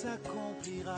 S'accomplira.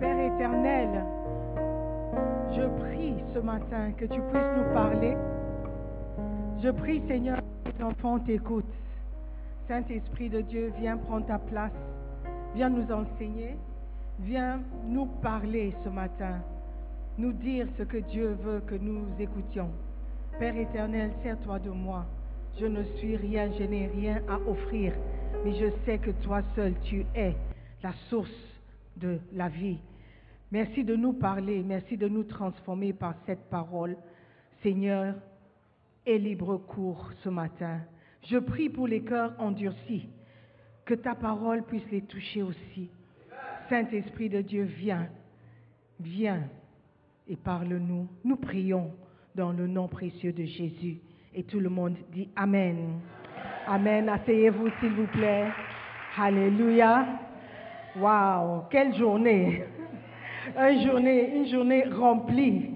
Père éternel, je prie ce matin que tu puisses nous parler. Je prie, Seigneur, que tes enfants t'écoutent. Saint-Esprit de Dieu, viens prendre ta place. Viens nous enseigner. Viens nous parler ce matin nous dire ce que Dieu veut que nous écoutions. Père éternel, sers-toi de moi. Je ne suis rien, je n'ai rien à offrir, mais je sais que toi seul, tu es la source de la vie. Merci de nous parler, merci de nous transformer par cette parole. Seigneur, et libre cours ce matin. Je prie pour les cœurs endurcis, que ta parole puisse les toucher aussi. Saint-Esprit de Dieu, viens, viens et parle-nous. Nous prions dans le nom précieux de Jésus. Et tout le monde dit Amen. Amen. Asseyez-vous, s'il vous plaît. Alléluia. Waouh, quelle journée. Une journée, une journée remplie,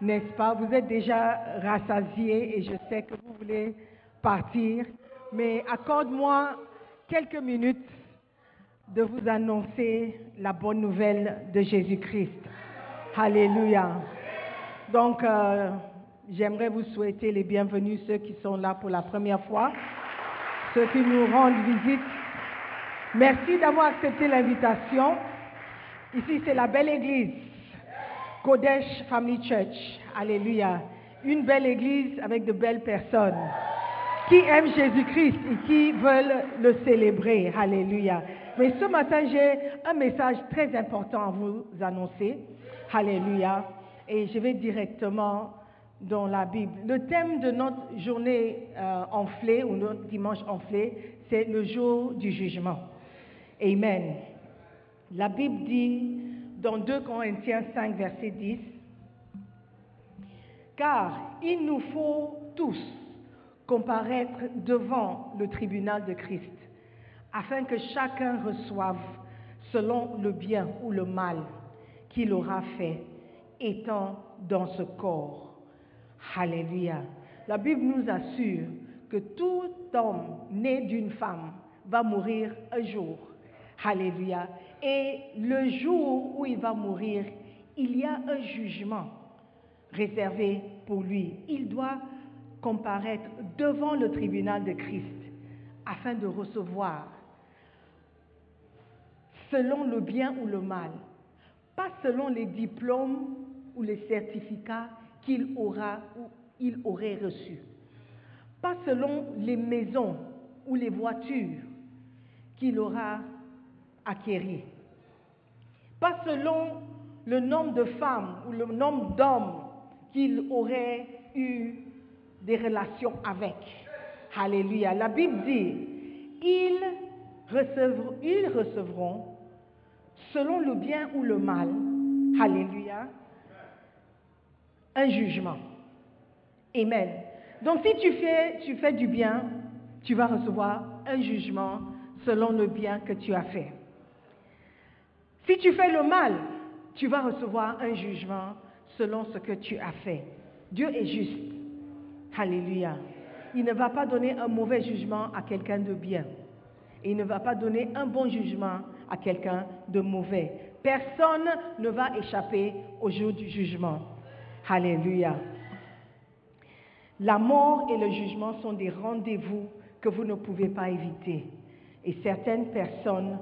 n'est-ce pas? Vous êtes déjà rassasiés et je sais que vous voulez partir. Mais accorde-moi quelques minutes de vous annoncer la bonne nouvelle de Jésus-Christ. Alléluia. Donc, euh, j'aimerais vous souhaiter les bienvenus, ceux qui sont là pour la première fois, ceux qui nous rendent visite. Merci d'avoir accepté l'invitation. Ici, c'est la belle église, Kodesh Family Church. Alléluia. Une belle église avec de belles personnes qui aiment Jésus-Christ et qui veulent le célébrer. Alléluia. Mais ce matin, j'ai un message très important à vous annoncer. Alléluia. Et je vais directement dans la Bible. Le thème de notre journée euh, enflée, ou notre dimanche enflé, c'est le jour du jugement. Amen. La Bible dit dans 2 Corinthiens 5, verset 10, Car il nous faut tous comparaître devant le tribunal de Christ, afin que chacun reçoive selon le bien ou le mal qu'il aura fait, étant dans ce corps. Alléluia. La Bible nous assure que tout homme né d'une femme va mourir un jour. Alléluia. Et le jour où il va mourir, il y a un jugement réservé pour lui. Il doit comparaître devant le tribunal de Christ afin de recevoir selon le bien ou le mal, pas selon les diplômes ou les certificats qu'il aura ou il aurait reçus, pas selon les maisons ou les voitures qu'il aura acquéries, pas selon le nombre de femmes ou le nombre d'hommes qu'il aurait eu des relations avec. Alléluia. La Bible dit, ils recevront, ils recevront selon le bien ou le mal. Alléluia. Un jugement. Amen. Donc si tu fais, tu fais du bien, tu vas recevoir un jugement selon le bien que tu as fait. Si tu fais le mal, tu vas recevoir un jugement selon ce que tu as fait. Dieu est juste. Alléluia. Il ne va pas donner un mauvais jugement à quelqu'un de bien. Et il ne va pas donner un bon jugement à quelqu'un de mauvais. Personne ne va échapper au jour du jugement. Alléluia. La mort et le jugement sont des rendez-vous que vous ne pouvez pas éviter. Et certaines personnes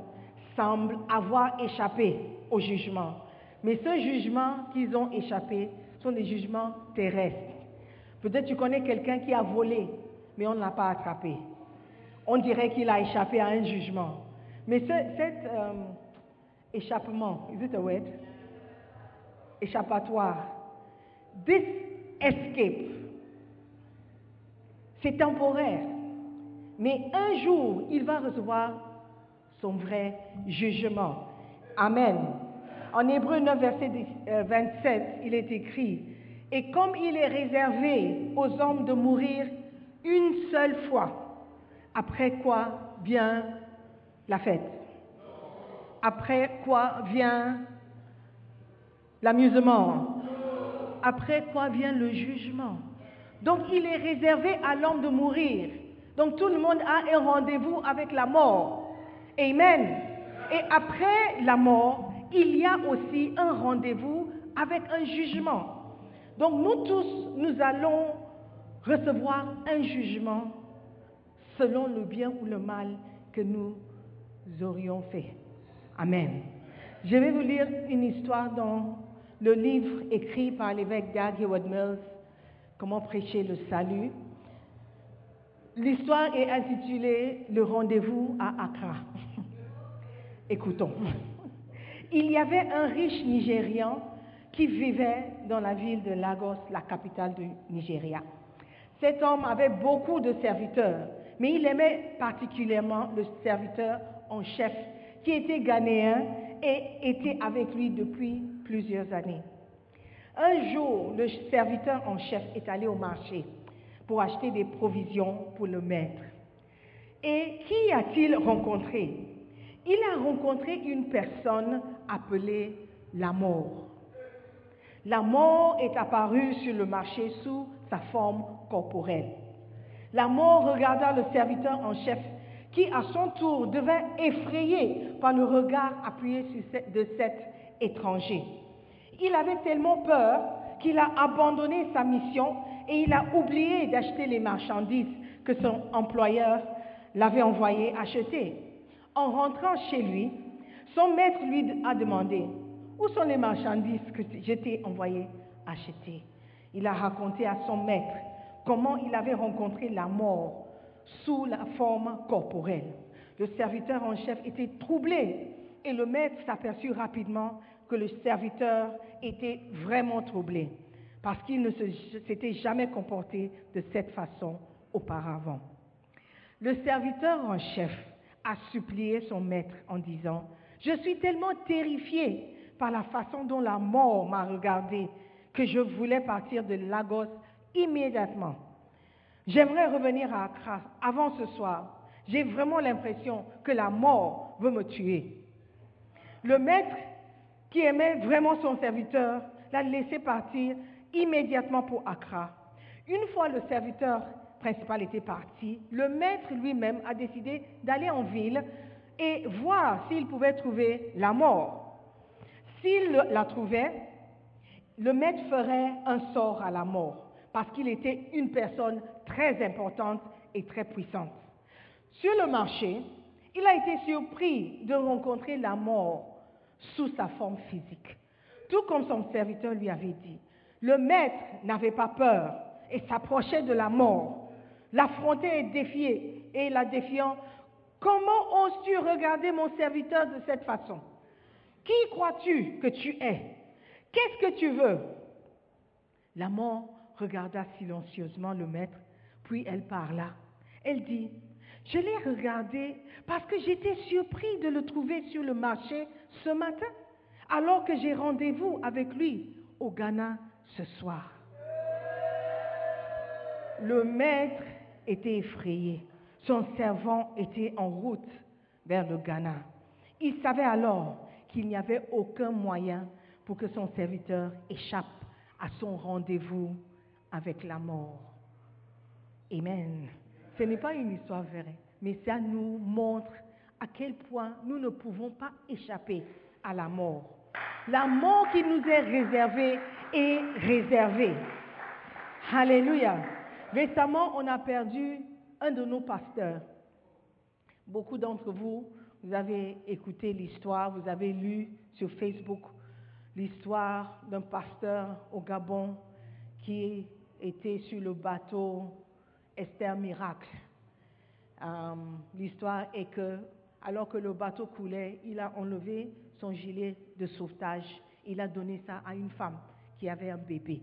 semblent avoir échappé au jugement. Mais ce jugement qu'ils ont échappé sont des jugements terrestres. Peut-être tu connais quelqu'un qui a volé, mais on ne l'a pas attrapé. On dirait qu'il a échappé à un jugement. Mais ce, cet euh, échappement, is it a word? Échappatoire. This escape, c'est temporaire. Mais un jour, il va recevoir vrai jugement. Amen. En Hébreu 9, verset 27, il est écrit, Et comme il est réservé aux hommes de mourir une seule fois, après quoi vient la fête Après quoi vient l'amusement Après quoi vient le jugement Donc il est réservé à l'homme de mourir. Donc tout le monde a un rendez-vous avec la mort. Amen. Et après la mort, il y a aussi un rendez-vous avec un jugement. Donc nous tous, nous allons recevoir un jugement selon le bien ou le mal que nous aurions fait. Amen. Je vais vous lire une histoire dans le livre écrit par l'évêque Dag Heward Mills, Comment prêcher le salut. L'histoire est intitulée Le rendez-vous à Accra. Écoutons. Il y avait un riche Nigérian qui vivait dans la ville de Lagos, la capitale du Nigeria. Cet homme avait beaucoup de serviteurs, mais il aimait particulièrement le serviteur en chef qui était ghanéen et était avec lui depuis plusieurs années. Un jour, le serviteur en chef est allé au marché pour acheter des provisions pour le maître. Et qui a-t-il rencontré? Il a rencontré une personne appelée la mort. La mort est apparue sur le marché sous sa forme corporelle. La mort regarda le serviteur en chef qui à son tour devint effrayé par le regard appuyé de cet étranger. Il avait tellement peur qu'il a abandonné sa mission et il a oublié d'acheter les marchandises que son employeur l'avait envoyé acheter. En rentrant chez lui, son maître lui a demandé, où sont les marchandises que je t'ai envoyé acheter? Il a raconté à son maître comment il avait rencontré la mort sous la forme corporelle. Le serviteur en chef était troublé et le maître s'aperçut rapidement que le serviteur était vraiment troublé parce qu'il ne s'était jamais comporté de cette façon auparavant. Le serviteur en chef a supplié son maître en disant, je suis tellement terrifié par la façon dont la mort m'a regardé que je voulais partir de Lagos immédiatement. J'aimerais revenir à Accra avant ce soir. J'ai vraiment l'impression que la mort veut me tuer. Le maître, qui aimait vraiment son serviteur, l'a laissé partir immédiatement pour Accra. Une fois le serviteur était parti, le maître lui-même a décidé d'aller en ville et voir s'il pouvait trouver la mort. S'il la trouvait, le maître ferait un sort à la mort parce qu'il était une personne très importante et très puissante. Sur le marché, il a été surpris de rencontrer la mort sous sa forme physique, tout comme son serviteur lui avait dit. Le maître n'avait pas peur et s'approchait de la mort, l'affrontait et défiait, et la défiant, comment oses-tu regarder mon serviteur de cette façon? Qui crois-tu que tu es? Qu'est-ce que tu veux? La regarda silencieusement le maître, puis elle parla. Elle dit, je l'ai regardé parce que j'étais surpris de le trouver sur le marché ce matin, alors que j'ai rendez-vous avec lui au Ghana ce soir. Le maître était effrayé. Son servant était en route vers le Ghana. Il savait alors qu'il n'y avait aucun moyen pour que son serviteur échappe à son rendez-vous avec la mort. Amen. Ce n'est pas une histoire vraie, mais ça nous montre à quel point nous ne pouvons pas échapper à la mort. La mort qui nous est réservée est réservée. Alléluia. Récemment, on a perdu un de nos pasteurs. Beaucoup d'entre vous, vous avez écouté l'histoire, vous avez lu sur Facebook l'histoire d'un pasteur au Gabon qui était sur le bateau Esther Miracle. Euh, l'histoire est que, alors que le bateau coulait, il a enlevé son gilet de sauvetage. Il a donné ça à une femme qui avait un bébé.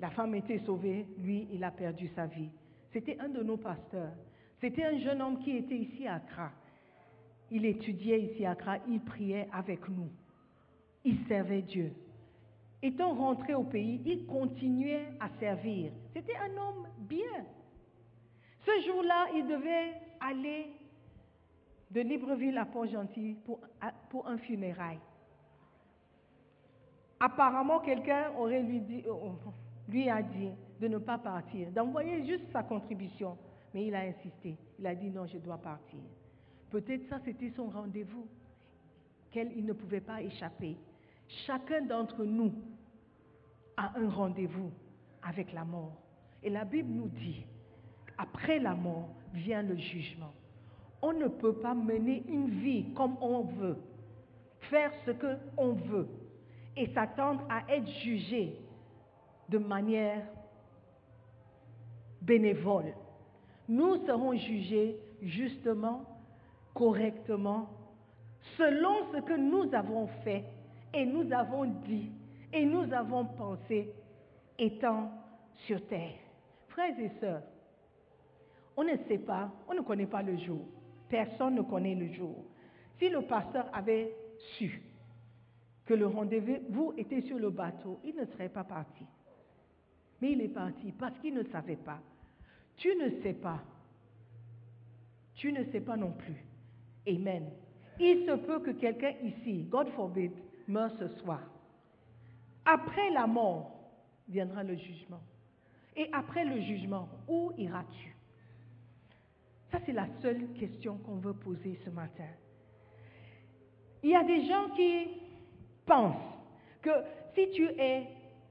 La femme était sauvée, lui, il a perdu sa vie. C'était un de nos pasteurs. C'était un jeune homme qui était ici à Accra. Il étudiait ici à Accra, il priait avec nous. Il servait Dieu. Étant rentré au pays, il continuait à servir. C'était un homme bien. Ce jour-là, il devait aller de Libreville à Port-Gentil pour, pour un funérail. Apparemment, quelqu'un aurait lui, dit, oh, lui a dit de ne pas partir, d'envoyer juste sa contribution. Mais il a insisté. Il a dit non, je dois partir. Peut-être ça, c'était son rendez-vous, qu'il ne pouvait pas échapper. Chacun d'entre nous a un rendez-vous avec la mort. Et la Bible nous dit, après la mort vient le jugement. On ne peut pas mener une vie comme on veut, faire ce qu'on veut et s'attendre à être jugé de manière bénévole. Nous serons jugés justement, correctement, selon ce que nous avons fait et nous avons dit et nous avons pensé étant sur terre. Frères et sœurs, on ne sait pas, on ne connaît pas le jour. Personne ne connaît le jour. Si le pasteur avait su que le rendez-vous était sur le bateau, il ne serait pas parti. Mais il est parti parce qu'il ne savait pas. Tu ne sais pas. Tu ne sais pas non plus. Amen. Il se peut que quelqu'un ici, God forbid, meure ce soir. Après la mort viendra le jugement. Et après le jugement, où iras-tu? Ça, c'est la seule question qu'on veut poser ce matin. Il y a des gens qui pensent que si tu es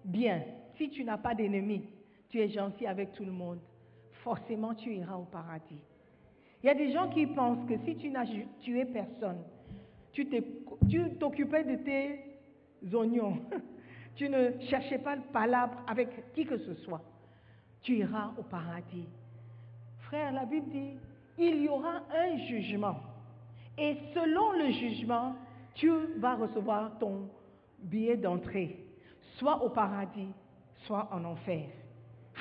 bien, si tu n'as pas d'ennemis, tu es gentil avec tout le monde, forcément tu iras au paradis. Il y a des gens qui pensent que si tu n'as tué personne, tu t'occupais de tes oignons, tu ne cherchais pas le palabre avec qui que ce soit, tu iras au paradis. Frère, la Bible dit, il y aura un jugement. Et selon le jugement, tu vas recevoir ton billet d'entrée, soit au paradis, soit en enfer.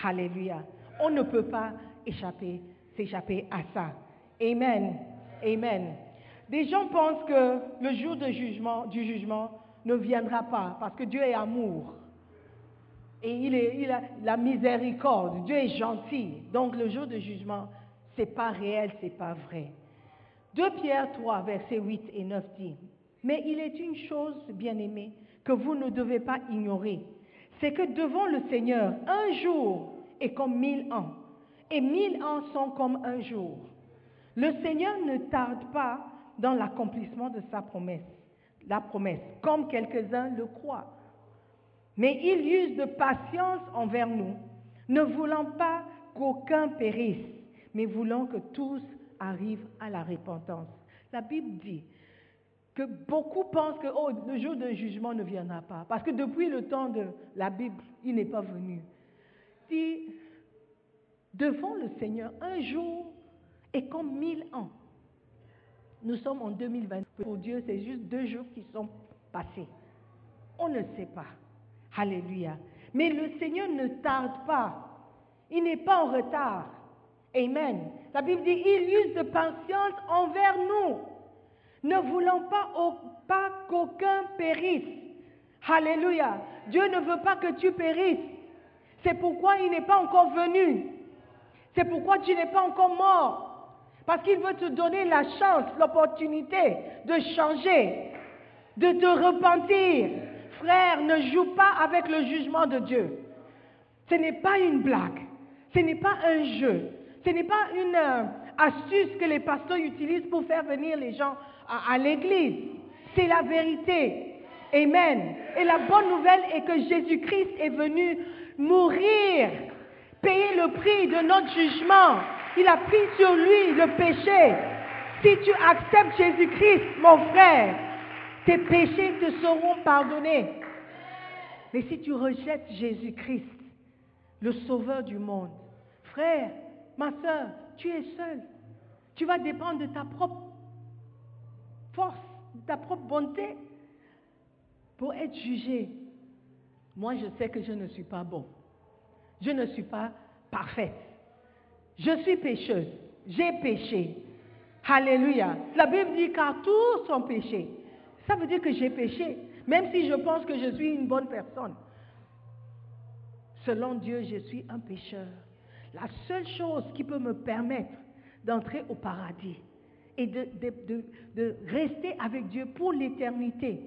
Alléluia. On ne peut pas échapper, s'échapper à ça. Amen. Amen. Des gens pensent que le jour du jugement ne viendra pas parce que Dieu est amour. Et il, est, il a la miséricorde. Dieu est gentil. Donc le jour du jugement, ce n'est pas réel, ce n'est pas vrai. 2 Pierre 3, versets 8 et 9 dit, Mais il est une chose, bien aimée, que vous ne devez pas ignorer. C'est que devant le Seigneur, un jour est comme mille ans, et mille ans sont comme un jour. Le Seigneur ne tarde pas dans l'accomplissement de sa promesse, la promesse, comme quelques-uns le croient, Mais il use de patience envers nous, ne voulant pas qu'aucun périsse, mais voulant que tous arrivent à la repentance. La Bible dit que beaucoup pensent que oh, le jour de jugement ne viendra pas, parce que depuis le temps de la Bible, il n'est pas venu. Dit, devant le Seigneur, un jour est comme mille ans. Nous sommes en 2020. Pour Dieu, c'est juste deux jours qui sont passés. On ne sait pas. Alléluia. Mais le Seigneur ne tarde pas. Il n'est pas en retard. Amen. La Bible dit, il use de patience envers nous, ne voulant pas, qu'aucun périsse. Alléluia. Dieu ne veut pas que tu périsses. C'est pourquoi il n'est pas encore venu. C'est pourquoi tu n'es pas encore mort. Parce qu'il veut te donner la chance, l'opportunité de changer, de te repentir. Frère, ne joue pas avec le jugement de Dieu. Ce n'est pas une blague. Ce n'est pas un jeu. Ce n'est pas une euh, astuce que les pasteurs utilisent pour faire venir les gens à, l'église. C'est la vérité. Amen. Et la bonne nouvelle est que Jésus-Christ est venu mourir, payer le prix de notre jugement. Il a pris sur lui le péché. Si tu acceptes Jésus-Christ, mon frère, tes péchés te seront pardonnés. Mais si tu rejettes Jésus-Christ, le sauveur du monde, frère, ma soeur, tu es seul. Tu vas dépendre de ta propre force, de ta propre bonté pour être jugé. Moi, je sais que je ne suis pas bon. Je ne suis pas parfaite. Je suis pécheuse. J'ai péché. Alléluia. La Bible dit car tous sont péchés. Ça veut dire que j'ai péché, même si je pense que je suis une bonne personne. Selon Dieu, je suis un pécheur. La seule chose qui peut me permettre d'entrer au paradis et de, rester avec Dieu pour l'éternité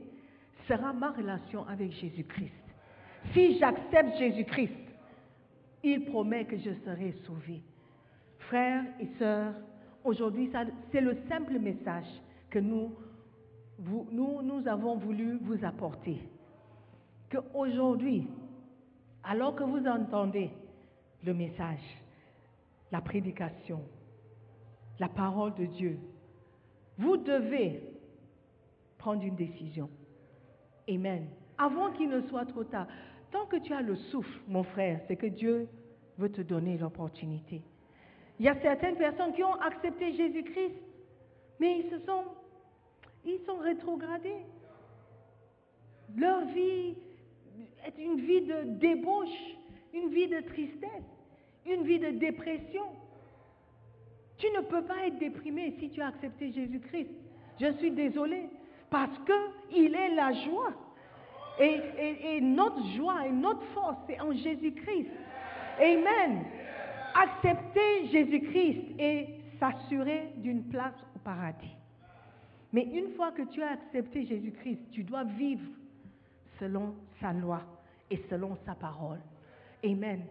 sera ma relation avec Jésus-Christ. Si j'accepte Jésus-Christ, il promet que je serai sauvé. Frères et sœurs, aujourd'hui, c'est le simple message que nous, nous, nous avons voulu vous apporter. Qu'aujourd'hui, alors que vous entendez le message, la prédication, la parole de Dieu, vous devez prendre une décision. Amen. Avant qu'il ne soit trop tard. Tant que tu as le souffle, mon frère, c'est que Dieu veut te donner l'opportunité. Il y a certaines personnes qui ont accepté Jésus-Christ, mais ils se sont, ils sont rétrogradés. Leur vie est une vie de débauche, une vie de tristesse, une vie de dépression. Tu ne peux pas être déprimé si tu as accepté Jésus-Christ. Je suis désolée, parce qu'il est la joie. Et, notre joie et notre force, c'est en Jésus-Christ. Amen. Accepter Jésus-Christ et s'assurer d'une place au paradis. Mais une fois que tu as accepté Jésus-Christ, tu dois vivre selon sa loi et selon sa parole. Amen.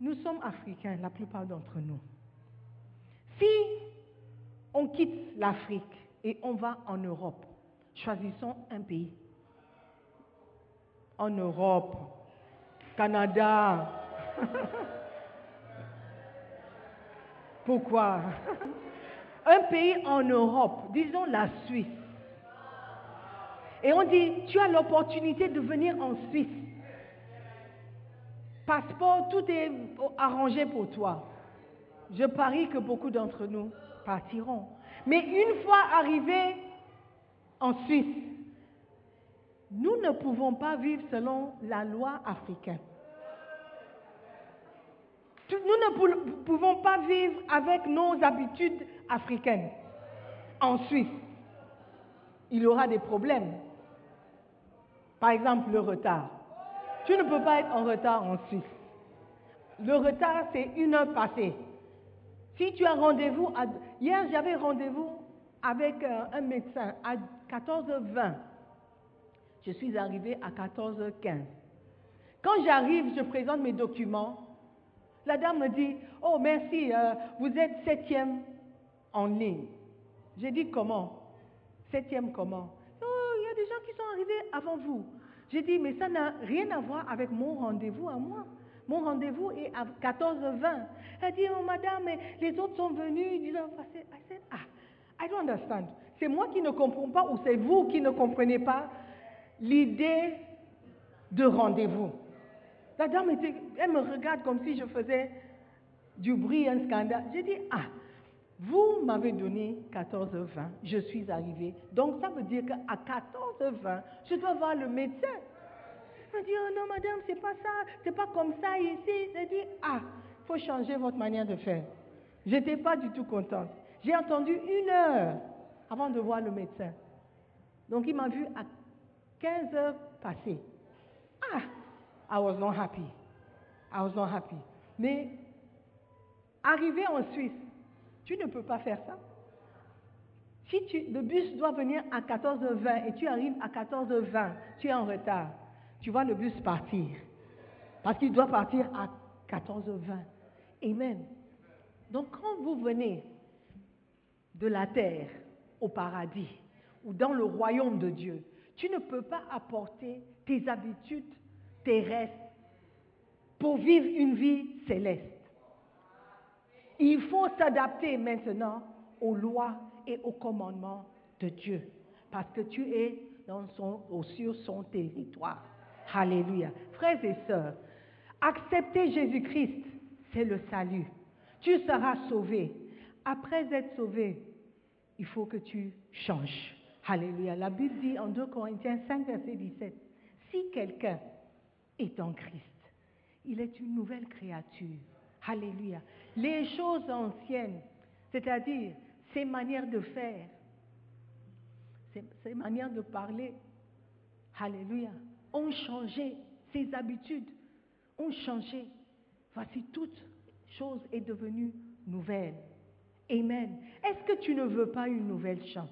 Nous sommes africains, la plupart d'entre nous. Si on quitte l'Afrique et on va en Europe, choisissons un pays en Europe, Canada. Pourquoi? Un pays en Europe, disons la Suisse. Et on dit, tu as l'opportunité de venir en Suisse. Passeport, tout est arrangé pour toi. Je parie que beaucoup d'entre nous partiront. Mais une fois arrivés en Suisse, nous ne pouvons pas vivre selon la loi africaine. Nous ne pouvons pas vivre avec nos habitudes africaines en Suisse. Il y aura des problèmes. Par exemple, le retard. Tu ne peux pas être en retard en Suisse. Le retard, c'est une heure passée. Si tu as rendez-vous, hier j'avais rendez-vous avec euh, un médecin à 14h20. Je suis arrivée à 14h15. Quand j'arrive, je présente mes documents. La dame me dit, oh merci, euh, vous êtes septième en ligne. J'ai dit comment? Septième comment? Oh, il y a des gens qui sont arrivés avant vous. J'ai dit, mais ça n'a rien à voir avec mon rendez-vous à moi. Mon rendez-vous est à 14h20. Elle dit, oh madame, les autres sont venus. Ils passé. I said, ah, I don't understand. C'est moi qui ne comprends pas ou c'est vous qui ne comprenez pas l'idée de rendez-vous. La dame, était, elle me regarde comme si je faisais du bruit, un scandale. J'ai dit, ah, vous m'avez donné 14h20, je suis arrivée. Donc ça veut dire qu'à 14h20, je dois voir le médecin. M'a dit, oh non madame, c'est pas ça, c'est pas comme ça ici. J'ai dit, ah, il faut changer votre manière de faire. Je n'étais pas du tout contente. J'ai entendu une heure avant de voir le médecin. Donc il m'a vu à 15 heures passées. Ah, I was not happy. I was not happy. Mais arrivé en Suisse, tu ne peux pas faire ça. Si tu, le bus doit venir à 14h20 et tu arrives à 14h20, tu es en retard, tu vois le bus partir. Parce qu'il doit partir à 14h20. Amen. Donc quand vous venez de la terre au paradis ou dans le royaume de Dieu, tu ne peux pas apporter tes habitudes terrestres pour vivre une vie céleste. Il faut s'adapter maintenant aux lois et aux commandements de Dieu, parce que tu es sur son territoire. Alléluia. Frères et sœurs, accepter Jésus-Christ, c'est le salut. Tu seras sauvé. Après être sauvé, il faut que tu changes. Alléluia. La Bible dit en 2 Corinthiens 5, verset 17, si quelqu'un est en Christ, il est une nouvelle créature. Alléluia. Les choses anciennes, c'est-à-dire ses manières de faire, ses, manières de parler, Alléluia, ont changé. Ses habitudes ont changé. Voici toute chose est devenue nouvelle. Amen. Est-ce que tu ne veux pas une nouvelle chance?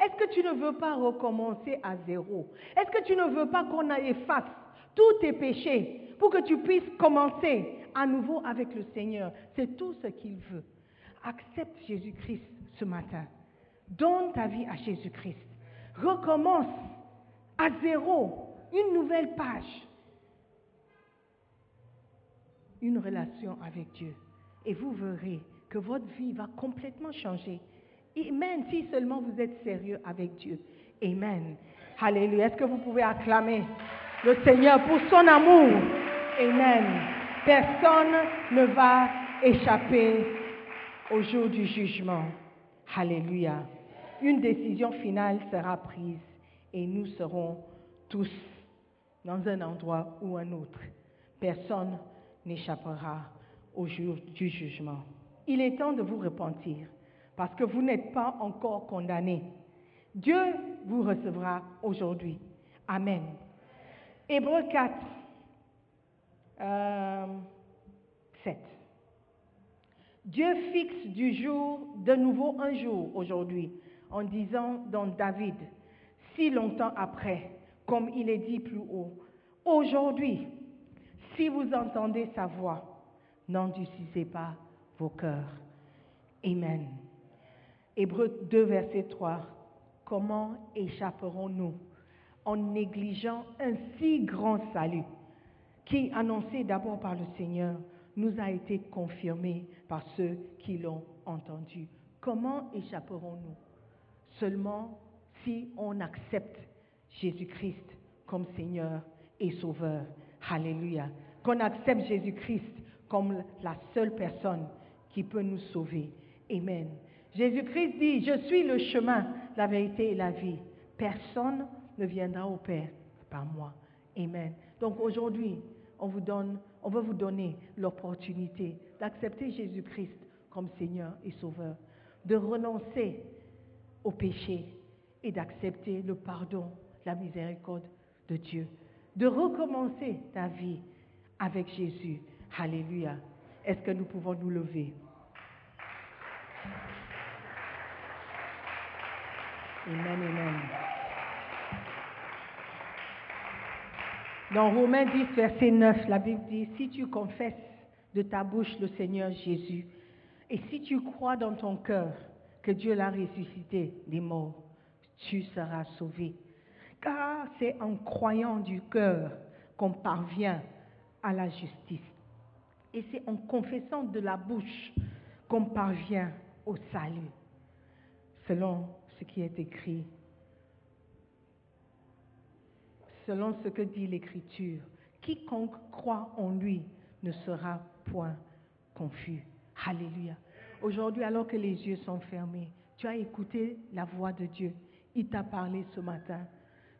Est-ce que tu ne veux pas recommencer à zéro? Est-ce que tu ne veux pas qu'on efface tous tes péchés pour que tu puisses commencer à nouveau avec le Seigneur? C'est tout ce qu'il veut. Accepte Jésus-Christ ce matin. Donne ta vie à Jésus-Christ. Recommence à zéro, une nouvelle page. Une relation avec Dieu. Et vous verrez que votre vie va complètement changer. Amen, si seulement vous êtes sérieux avec Dieu. Amen. Alléluia. Est-ce que vous pouvez acclamer le Seigneur pour son amour? Amen. Personne ne va échapper au jour du jugement. Alléluia. Une décision finale sera prise et nous serons tous dans un endroit ou un autre. Personne n'échappera au jour du jugement. Il est temps de vous repentir parce que vous n'êtes pas encore condamné. Dieu vous recevra aujourd'hui. Amen. Hébreu 4, 7. Dieu fixe du jour, de nouveau un jour aujourd'hui, en disant dans David, si longtemps après, comme il est dit plus haut, aujourd'hui, si vous entendez sa voix, n'endurcissez pas vos cœurs. Amen. Hébreu 2, verset 3. Comment échapperons-nous en négligeant un si grand salut qui, annoncé d'abord par le Seigneur, nous a été confirmé par ceux qui l'ont entendu? Comment échapperons-nous? Seulement si on accepte Jésus-Christ comme Seigneur et Sauveur. Alléluia. Qu'on accepte Jésus-Christ comme la seule personne qui peut nous sauver. Amen. Jésus-Christ dit, je suis le chemin, la vérité et la vie. Personne ne viendra au Père par moi. Amen. Donc aujourd'hui, on vous donne, on veut vous donner l'opportunité d'accepter Jésus-Christ comme Seigneur et Sauveur, de renoncer au péché et d'accepter le pardon, la miséricorde de Dieu, de recommencer ta vie avec Jésus. Alléluia. Est-ce que nous pouvons nous lever? Amen, amen. Dans Romains 10, verset 9, la Bible dit, si tu confesses de ta bouche le Seigneur Jésus, et si tu crois dans ton cœur que Dieu l'a ressuscité des morts, tu seras sauvé. Car c'est en croyant du cœur qu'on parvient à la justice. Et c'est en confessant de la bouche qu'on parvient au salut, selon ce qui est écrit, selon ce que dit l'Écriture. Quiconque croit en lui ne sera point confus. Alléluia. Aujourd'hui, alors que les yeux sont fermés, tu as écouté la voix de Dieu. Il t'a parlé ce matin.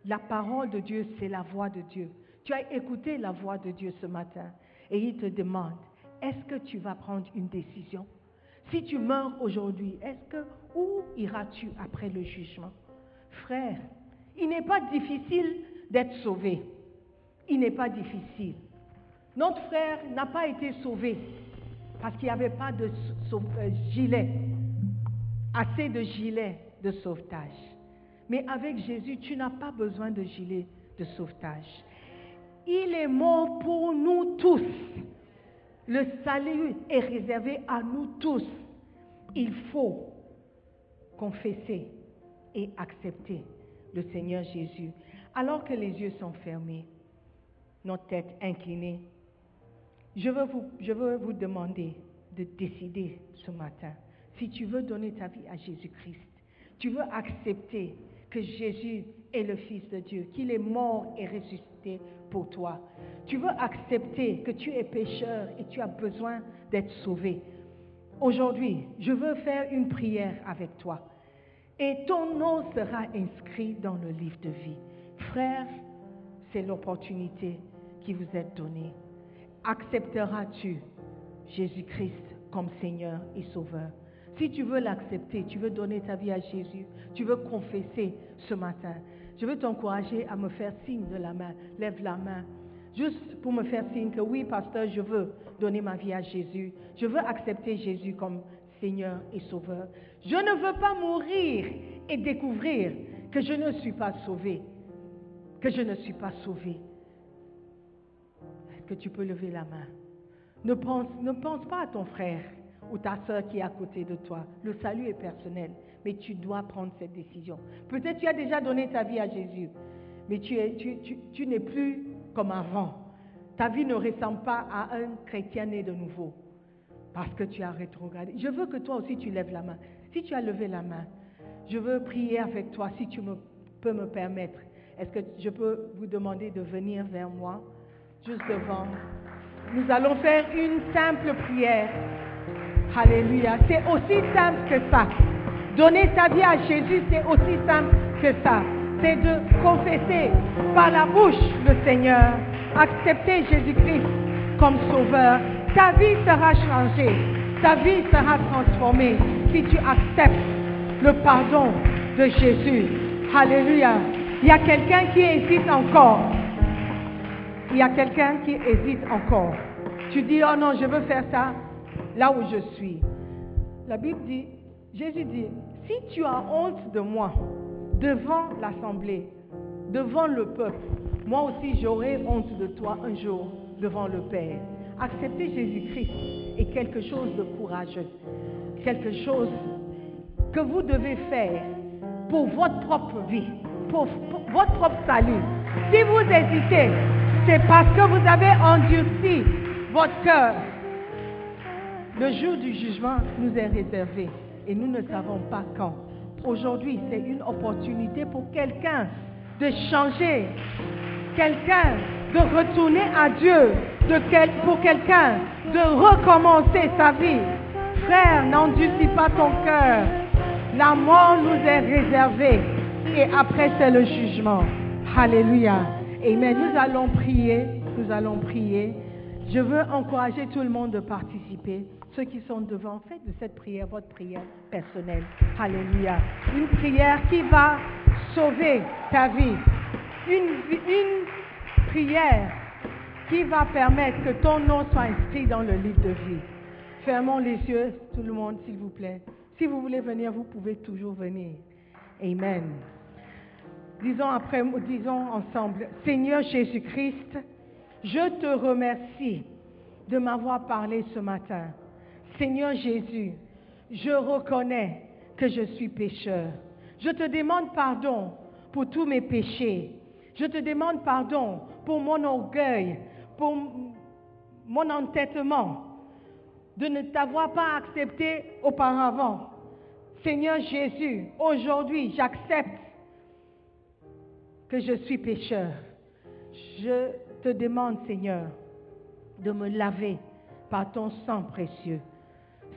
La parole de Dieu, c'est la voix de Dieu. Tu as écouté la voix de Dieu ce matin et il te demande, est-ce que tu vas prendre une décision? Si tu meurs aujourd'hui, est-ce que où iras-tu après le jugement? Frère, il n'est pas difficile d'être sauvé. Il n'est pas difficile. Notre frère n'a pas été sauvé parce qu'il n'y avait pas de euh, gilet, assez de gilets de sauvetage. Mais avec Jésus, tu n'as pas besoin de gilet de sauvetage. Il est mort pour nous tous. Le salut est réservé à nous tous. Il faut confesser et accepter le Seigneur Jésus. Alors que les yeux sont fermés, notre tête inclinée, je veux vous, je veux vous demander de décider ce matin si tu veux donner ta vie à Jésus-Christ. Tu veux accepter que Jésus est le Fils de Dieu, qu'il est mort et ressuscité pour toi. Tu veux accepter que tu es pécheur et tu as besoin d'être sauvé. Aujourd'hui, je veux faire une prière avec toi. Et ton nom sera inscrit dans le livre de vie. Frère, c'est l'opportunité qui vous est donnée. Accepteras-tu Jésus-Christ comme Seigneur et Sauveur? Si tu veux l'accepter, tu veux donner ta vie à Jésus, tu veux confesser ce matin, je veux t'encourager à me faire signe de la main. Lève la main. Juste pour me faire signe que oui, pasteur, je veux donner ma vie à Jésus. Je veux accepter Jésus comme Seigneur et Sauveur. Je ne veux pas mourir et découvrir que je ne suis pas sauvé. Que je ne suis pas sauvé. Est-ce que tu peux lever la main? Ne pense, ne pense pas à ton frère ou ta soeur qui est à côté de toi. Le salut est personnel, mais tu dois prendre cette décision. Peut-être tu as déjà donné ta vie à Jésus, mais tu, es, tu, tu, tu n'es plus comme avant. Ta vie ne ressemble pas à un chrétien né de nouveau parce que tu as rétrogradé. Je veux que toi aussi tu lèves la main. Si tu as levé la main, je veux prier avec toi si tu me, peux me permettre. Est-ce que je peux vous demander de venir vers moi, juste devant Nous allons faire une simple prière. Alléluia. C'est aussi simple que ça. Donner ta vie à Jésus, c'est aussi simple que ça. C'est de confesser par la bouche le Seigneur, accepter Jésus-Christ comme sauveur. Ta vie sera changée, ta vie sera transformée si tu acceptes le pardon de Jésus. Alléluia. Il y a quelqu'un qui hésite encore. Il y a quelqu'un qui hésite encore. Tu dis, oh non, je veux faire ça là où je suis. La Bible dit, Jésus dit, si tu as honte de moi devant l'assemblée, devant le peuple, moi aussi j'aurai honte de toi un jour devant le Père. Accepter Jésus-Christ est quelque chose de courageux, quelque chose que vous devez faire pour votre propre vie, pour, pour votre propre salut. Si vous hésitez, c'est parce que vous avez endurci votre cœur. Le jour du jugement nous est réservé et nous ne savons pas quand. Aujourd'hui, c'est une opportunité pour quelqu'un de changer, quelqu'un de retourner à Dieu, de quel- pour quelqu'un de recommencer sa vie. Frère, n'endurcis pas ton cœur. La mort nous est réservée et après c'est le jugement. Alléluia. Amen. Nous allons prier, nous allons prier. Je veux encourager tout le monde de participer. Ceux qui sont devant, faites de cette prière votre prière personnelle. Alléluia. Une prière qui va sauver ta vie. Une, une prière qui va permettre que ton nom soit inscrit dans le livre de vie. Fermons les yeux, tout le monde, s'il vous plaît. Si vous voulez venir, vous pouvez toujours venir. Amen. Disons après, disons ensemble, Seigneur Jésus-Christ, je te remercie de m'avoir parlé ce matin. Seigneur Jésus, je reconnais que je suis pécheur. Je te demande pardon pour tous mes péchés. Je te demande pardon pour mon orgueil, pour mon entêtement, de ne t'avoir pas accepté auparavant. Seigneur Jésus, aujourd'hui, j'accepte que je suis pécheur. Je te demande, Seigneur, de me laver par ton sang précieux.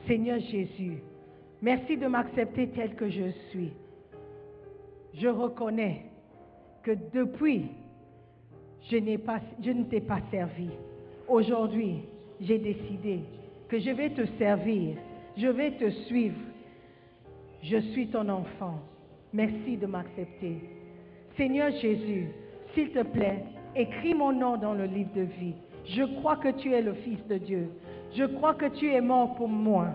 Seigneur Jésus, merci de m'accepter tel que je suis. Je reconnais que depuis, je, ne t'ai pas servi. Aujourd'hui, j'ai décidé que je vais te servir, je vais te suivre. Je suis ton enfant. Merci de m'accepter. Seigneur Jésus, s'il te plaît, écris mon nom dans le livre de vie. Je crois que tu es le Fils de Dieu. Je crois que tu es mort pour moi.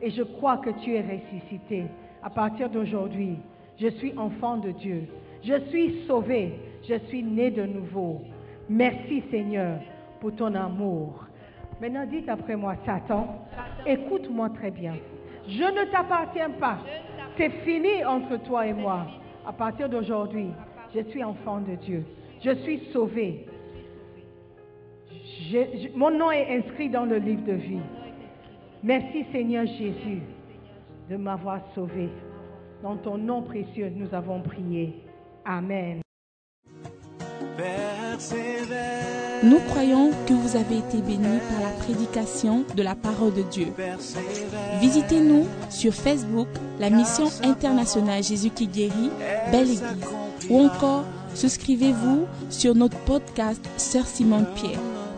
Et je crois que tu es ressuscité. À partir d'aujourd'hui, je suis enfant de Dieu. Je suis sauvé. Je suis né de nouveau. Merci Seigneur pour ton amour. Maintenant, dites après moi, Satan, écoute-moi très bien. Je ne t'appartiens pas. C'est fini entre toi et moi. À partir d'aujourd'hui, je suis enfant de Dieu. Je suis sauvé. Je- je- mon nom est inscrit dans le livre de vie. Merci Seigneur Jésus de m'avoir sauvé. Dans ton nom précieux, nous avons prié. Amen. Nous croyons que vous avez été bénis par la prédication de la parole de Dieu. Visitez-nous sur Facebook, la mission internationale Jésus qui guérit, Belle Église. Ou encore, souscrivez-vous sur notre podcast Sœur Simone Pierre.